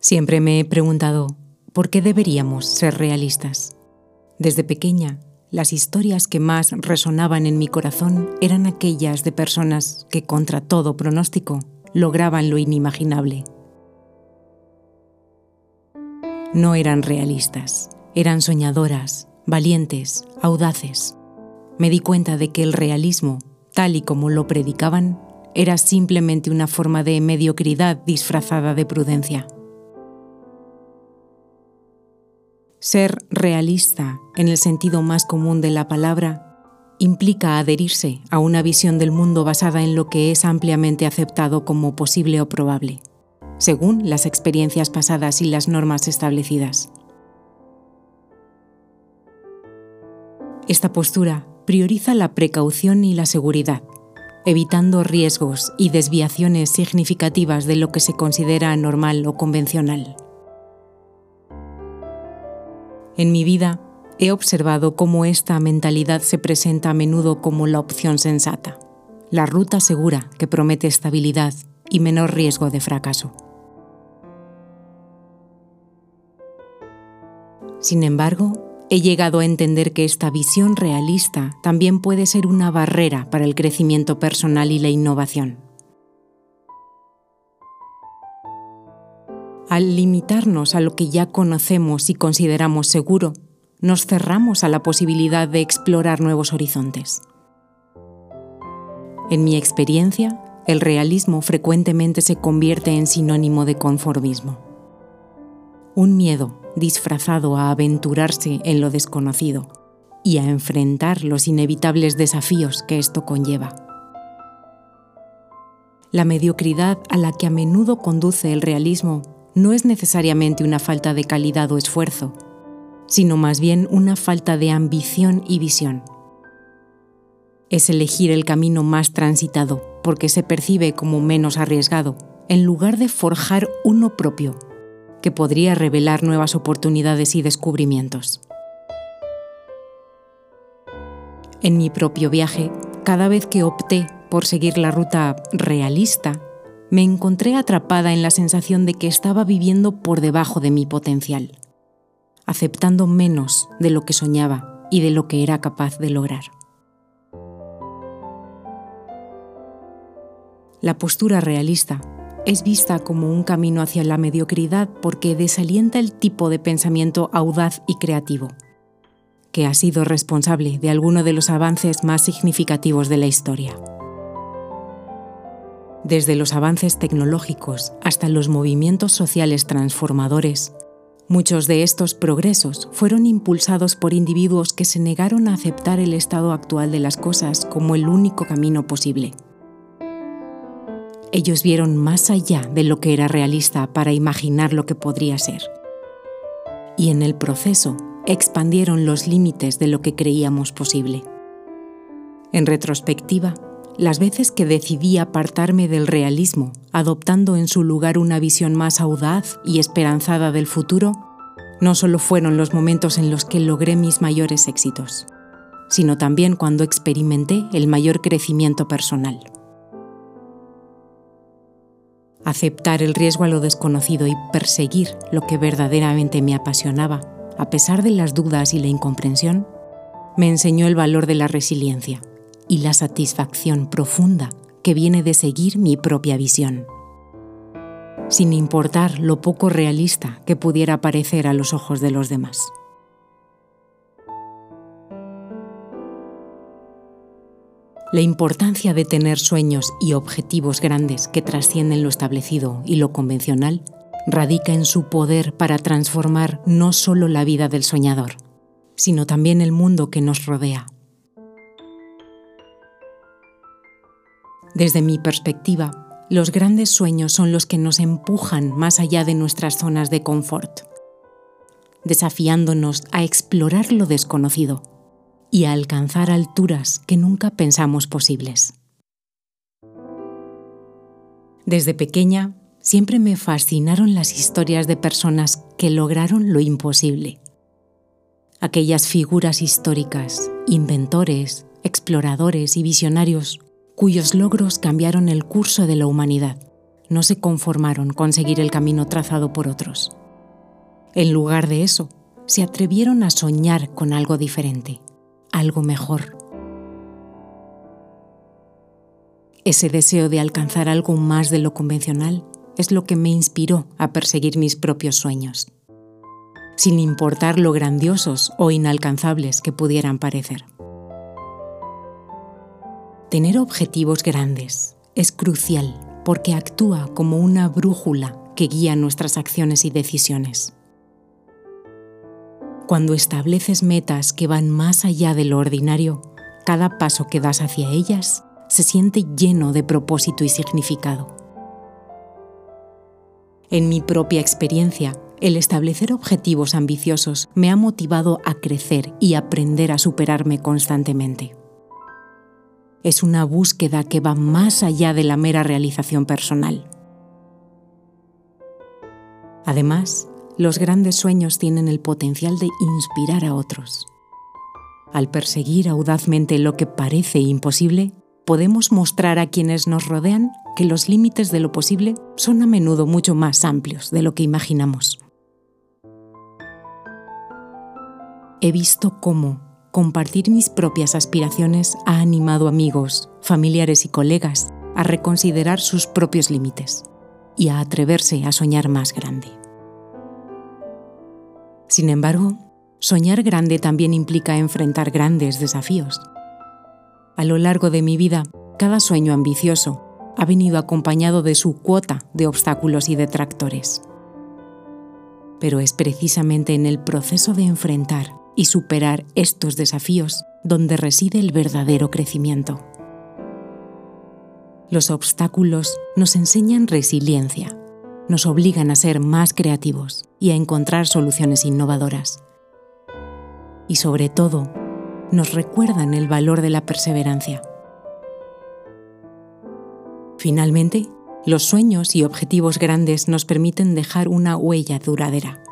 Siempre me he preguntado, ¿por qué deberíamos ser realistas? Desde pequeña, las historias que más resonaban en mi corazón eran aquellas de personas que, contra todo pronóstico, lograban lo inimaginable. No eran realistas, eran soñadoras, valientes, audaces. Me di cuenta de que el realismo, tal y como lo predicaban, era simplemente una forma de mediocridad disfrazada de prudencia. Ser realista, en el sentido más común de la palabra, implica adherirse a una visión del mundo basada en lo que es ampliamente aceptado como posible o probable, según las experiencias pasadas y las normas establecidas. Esta postura prioriza la precaución y la seguridad, evitando riesgos y desviaciones significativas de lo que se considera normal o convencional. En mi vida he observado cómo esta mentalidad se presenta a menudo como la opción sensata, la ruta segura que promete estabilidad y menor riesgo de fracaso. Sin embargo, he llegado a entender que esta visión realista también puede ser una barrera para el crecimiento personal y la innovación. Al limitarnos a lo que ya conocemos y consideramos seguro, nos cerramos a la posibilidad de explorar nuevos horizontes. En mi experiencia, el realismo frecuentemente se convierte en sinónimo de conformismo. Un miedo disfrazado a aventurarse en lo desconocido y a enfrentar los inevitables desafíos que esto conlleva. La mediocridad a la que a menudo conduce el realismo no es necesariamente una falta de calidad o esfuerzo, sino más bien una falta de ambición y visión. Es elegir el camino más transitado porque se percibe como menos arriesgado, en lugar de forjar uno propio, que podría revelar nuevas oportunidades y descubrimientos. En mi propio viaje, cada vez que opté por seguir la ruta realista, me encontré atrapada en la sensación de que estaba viviendo por debajo de mi potencial, aceptando menos de lo que soñaba y de lo que era capaz de lograr. La postura realista es vista como un camino hacia la mediocridad porque desalienta el tipo de pensamiento audaz y creativo, que ha sido responsable de alguno de los avances más significativos de la historia desde los avances tecnológicos hasta los movimientos sociales transformadores, muchos de estos progresos fueron impulsados por individuos que se negaron a aceptar el estado actual de las cosas como el único camino posible. Ellos vieron más allá de lo que era realista para imaginar lo que podría ser. Y en el proceso expandieron los límites de lo que creíamos posible. En retrospectiva, las veces que decidí apartarme del realismo, adoptando en su lugar una visión más audaz y esperanzada del futuro, no solo fueron los momentos en los que logré mis mayores éxitos, sino también cuando experimenté el mayor crecimiento personal. Aceptar el riesgo a lo desconocido y perseguir lo que verdaderamente me apasionaba, a pesar de las dudas y la incomprensión, me enseñó el valor de la resiliencia y la satisfacción profunda que viene de seguir mi propia visión, sin importar lo poco realista que pudiera parecer a los ojos de los demás. La importancia de tener sueños y objetivos grandes que trascienden lo establecido y lo convencional radica en su poder para transformar no solo la vida del soñador, sino también el mundo que nos rodea. Desde mi perspectiva, los grandes sueños son los que nos empujan más allá de nuestras zonas de confort, desafiándonos a explorar lo desconocido y a alcanzar alturas que nunca pensamos posibles. Desde pequeña, siempre me fascinaron las historias de personas que lograron lo imposible. Aquellas figuras históricas, inventores, exploradores y visionarios cuyos logros cambiaron el curso de la humanidad, no se conformaron con seguir el camino trazado por otros. En lugar de eso, se atrevieron a soñar con algo diferente, algo mejor. Ese deseo de alcanzar algo más de lo convencional es lo que me inspiró a perseguir mis propios sueños, sin importar lo grandiosos o inalcanzables que pudieran parecer. Tener objetivos grandes es crucial porque actúa como una brújula que guía nuestras acciones y decisiones. Cuando estableces metas que van más allá de lo ordinario, cada paso que das hacia ellas se siente lleno de propósito y significado. En mi propia experiencia, el establecer objetivos ambiciosos me ha motivado a crecer y aprender a superarme constantemente. Es una búsqueda que va más allá de la mera realización personal. Además, los grandes sueños tienen el potencial de inspirar a otros. Al perseguir audazmente lo que parece imposible, podemos mostrar a quienes nos rodean que los límites de lo posible son a menudo mucho más amplios de lo que imaginamos. He visto cómo compartir mis propias aspiraciones ha animado amigos, familiares y colegas a reconsiderar sus propios límites y a atreverse a soñar más grande. Sin embargo, soñar grande también implica enfrentar grandes desafíos a lo largo de mi vida, cada sueño ambicioso ha venido acompañado de su cuota de obstáculos y detractores. Pero es precisamente en el proceso de enfrentar y superar estos desafíos donde reside el verdadero crecimiento. Los obstáculos nos enseñan resiliencia, nos obligan a ser más creativos y a encontrar soluciones innovadoras. Y sobre todo, nos recuerdan el valor de la perseverancia. Finalmente, los sueños y objetivos grandes nos permiten dejar una huella duradera.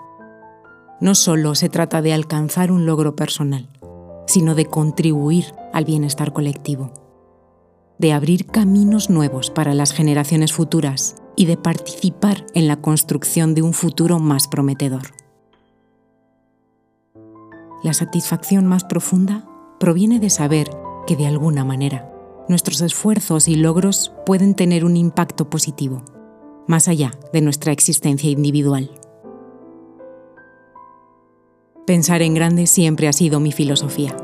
No solo se trata de alcanzar un logro personal, sino de contribuir al bienestar colectivo, de abrir caminos nuevos para las generaciones futuras y de participar en la construcción de un futuro más prometedor. La satisfacción más profunda proviene de saber que de alguna manera nuestros esfuerzos y logros pueden tener un impacto positivo, más allá de nuestra existencia individual. Pensar en grande siempre ha sido mi filosofía.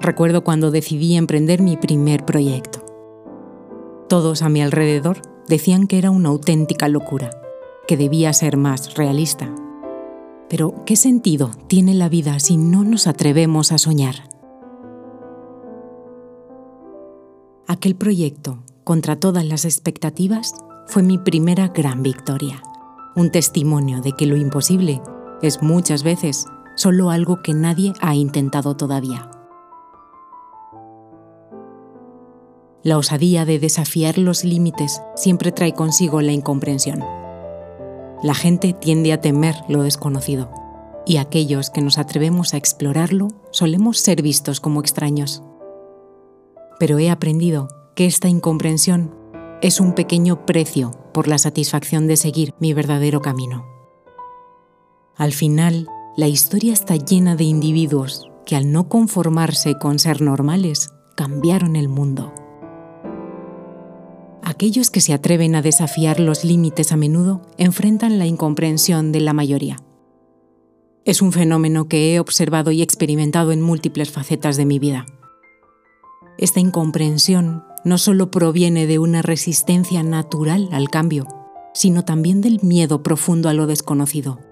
Recuerdo cuando decidí emprender mi primer proyecto. Todos a mi alrededor decían que era una auténtica locura, que debía ser más realista pero, ¿qué sentido tiene la vida si no nos atrevemos a soñar? Aquel proyecto, contra todas las expectativas, fue mi primera gran victoria, un testimonio de que lo imposible es muchas veces solo algo que nadie ha intentado todavía. La osadía de desafiar los límites siempre trae consigo la incomprensión. La gente tiende a temer lo desconocido, y aquellos que nos atrevemos a explorarlo solemos ser vistos como extraños. Pero he aprendido que esta incomprensión es un pequeño precio por la satisfacción de seguir mi verdadero camino. Al final, la historia está llena de individuos que al no conformarse con ser normales, cambiaron el mundo. Aquellos que se atreven a desafiar los límites a menudo enfrentan la incomprensión de la mayoría. Es un fenómeno que he observado y experimentado en múltiples facetas de mi vida. Esta incomprensión no solo proviene de una resistencia natural al cambio, sino también del miedo profundo a lo desconocido.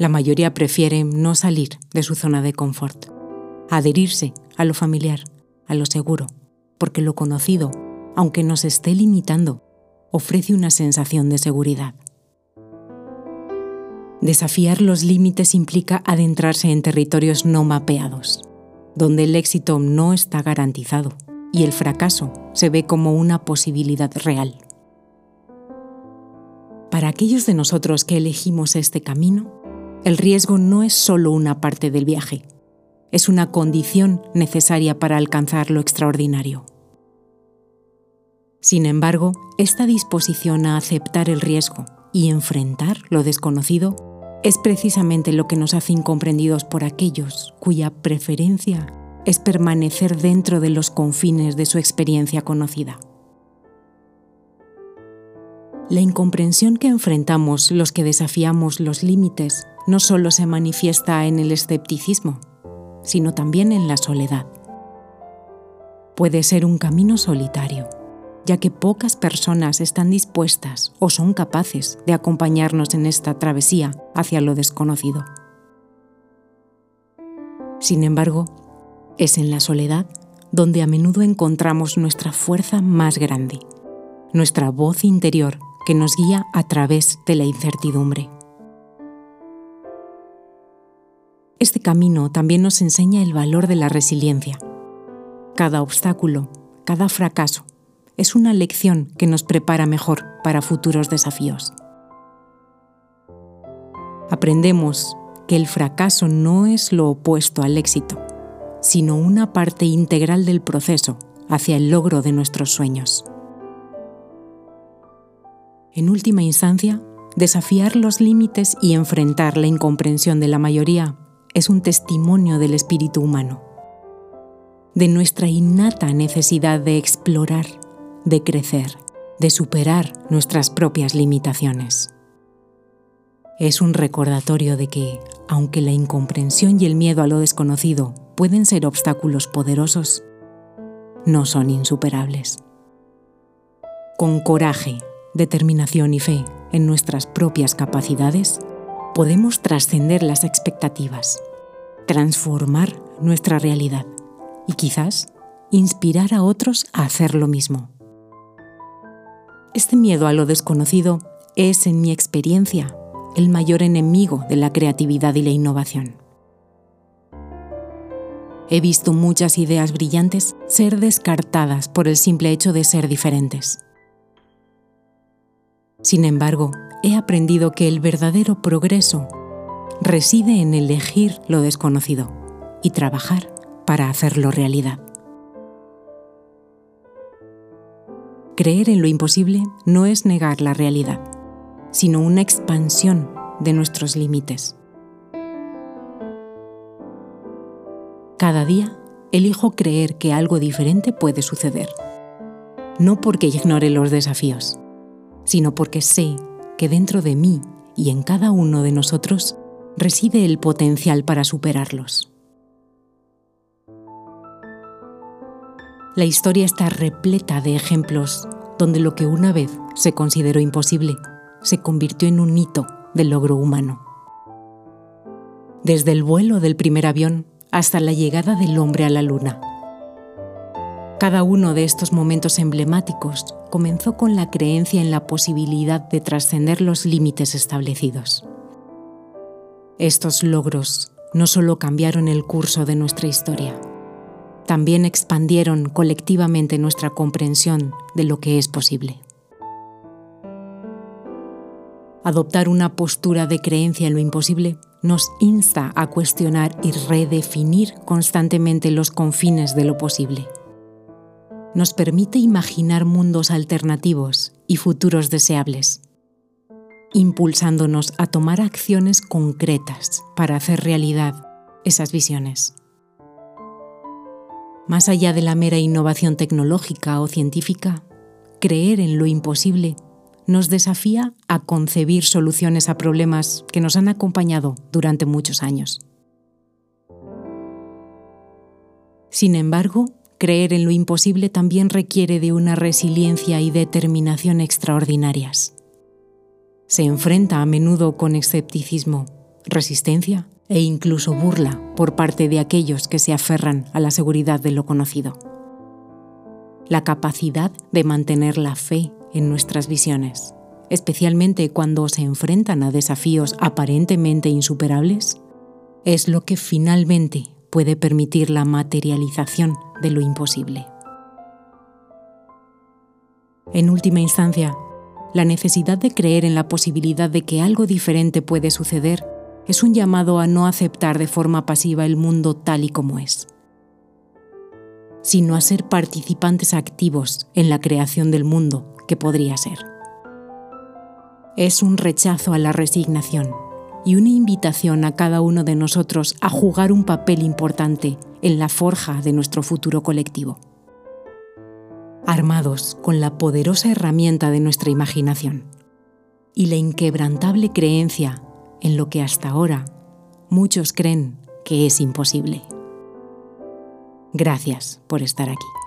La mayoría prefiere no salir de su zona de confort, adherirse a lo familiar, a lo seguro, porque lo conocido aunque nos esté limitando, ofrece una sensación de seguridad. Desafiar los límites implica adentrarse en territorios no mapeados, donde el éxito no está garantizado y el fracaso se ve como una posibilidad real. Para aquellos de nosotros que elegimos este camino, el riesgo no es solo una parte del viaje, es una condición necesaria para alcanzar lo extraordinario. Sin embargo, esta disposición a aceptar el riesgo y enfrentar lo desconocido es precisamente lo que nos hace incomprendidos por aquellos cuya preferencia es permanecer dentro de los confines de su experiencia conocida. La incomprensión que enfrentamos los que desafiamos los límites no solo se manifiesta en el escepticismo, sino también en la soledad. Puede ser un camino solitario, ya que pocas personas están dispuestas o son capaces de acompañarnos en esta travesía hacia lo desconocido. Sin embargo, es en la soledad donde a menudo encontramos nuestra fuerza más grande, nuestra voz interior que nos guía a través de la incertidumbre. Este camino también nos enseña el valor de la resiliencia. Cada obstáculo, cada fracaso, es una lección que nos prepara mejor para futuros desafíos. Aprendemos que el fracaso no es lo opuesto al éxito, sino una parte integral del proceso hacia el logro de nuestros sueños. En última instancia, desafiar los límites y enfrentar la incomprensión de la mayoría es un testimonio del espíritu humano, de nuestra innata necesidad de explorar, de crecer, de superar nuestras propias limitaciones. Es un recordatorio de que, aunque la incomprensión y el miedo a lo desconocido pueden ser obstáculos poderosos, no son insuperables. Con coraje, determinación y fe en nuestras propias capacidades, podemos trascender las expectativas, transformar nuestra realidad y quizás inspirar a otros a hacer lo mismo. Este miedo a lo desconocido es, en mi experiencia, el mayor enemigo de la creatividad y la innovación. He visto muchas ideas brillantes ser descartadas por el simple hecho de ser diferentes. Sin embargo, he aprendido que el verdadero progreso reside en elegir lo desconocido y trabajar para hacerlo realidad. Creer en lo imposible no es negar la realidad, sino una expansión de nuestros límites. Cada día elijo creer que algo diferente puede suceder. No porque ignore los desafíos, sino porque sé que dentro de mí y en cada uno de nosotros reside el potencial para superarlos. La historia está repleta de ejemplos donde lo que una vez se consideró imposible se convirtió en un hito del logro humano. Desde el vuelo del primer avión hasta la llegada del hombre a la luna. Cada uno de estos momentos emblemáticos comenzó con la creencia en la posibilidad de trascender los límites establecidos. Estos logros no solo cambiaron el curso de nuestra historia, también expandieron colectivamente nuestra comprensión de lo que es posible. Adoptar una postura de creencia en lo imposible nos insta a cuestionar y redefinir constantemente los confines de lo posible. Nos permite imaginar mundos alternativos y futuros deseables, impulsándonos a tomar acciones concretas para hacer realidad esas visiones. Más allá de la mera innovación tecnológica o científica, creer en lo imposible nos desafía a concebir soluciones a problemas que nos han acompañado durante muchos años. Sin embargo, creer en lo imposible también requiere de una resiliencia y determinación extraordinarias. Se enfrenta a menudo con escepticismo, resistencia e incluso burla por parte de aquellos que se aferran a la seguridad de lo conocido. La capacidad de mantener la fe en nuestras visiones, especialmente cuando se enfrentan a desafíos aparentemente insuperables, es lo que finalmente puede permitir la materialización de lo imposible. En última instancia, la necesidad de creer en la posibilidad de que algo diferente puede suceder es un llamado a no aceptar de forma pasiva el mundo tal y como es. sino a ser participantes activos en la creación del mundo que podría ser. Es un rechazo a la resignación y una invitación a cada uno de nosotros a jugar un papel importante en la forja de nuestro futuro colectivo. Armados con la poderosa herramienta de nuestra imaginación y la inquebrantable creencia en lo que hasta ahora muchos creen que es imposible. Gracias por estar aquí.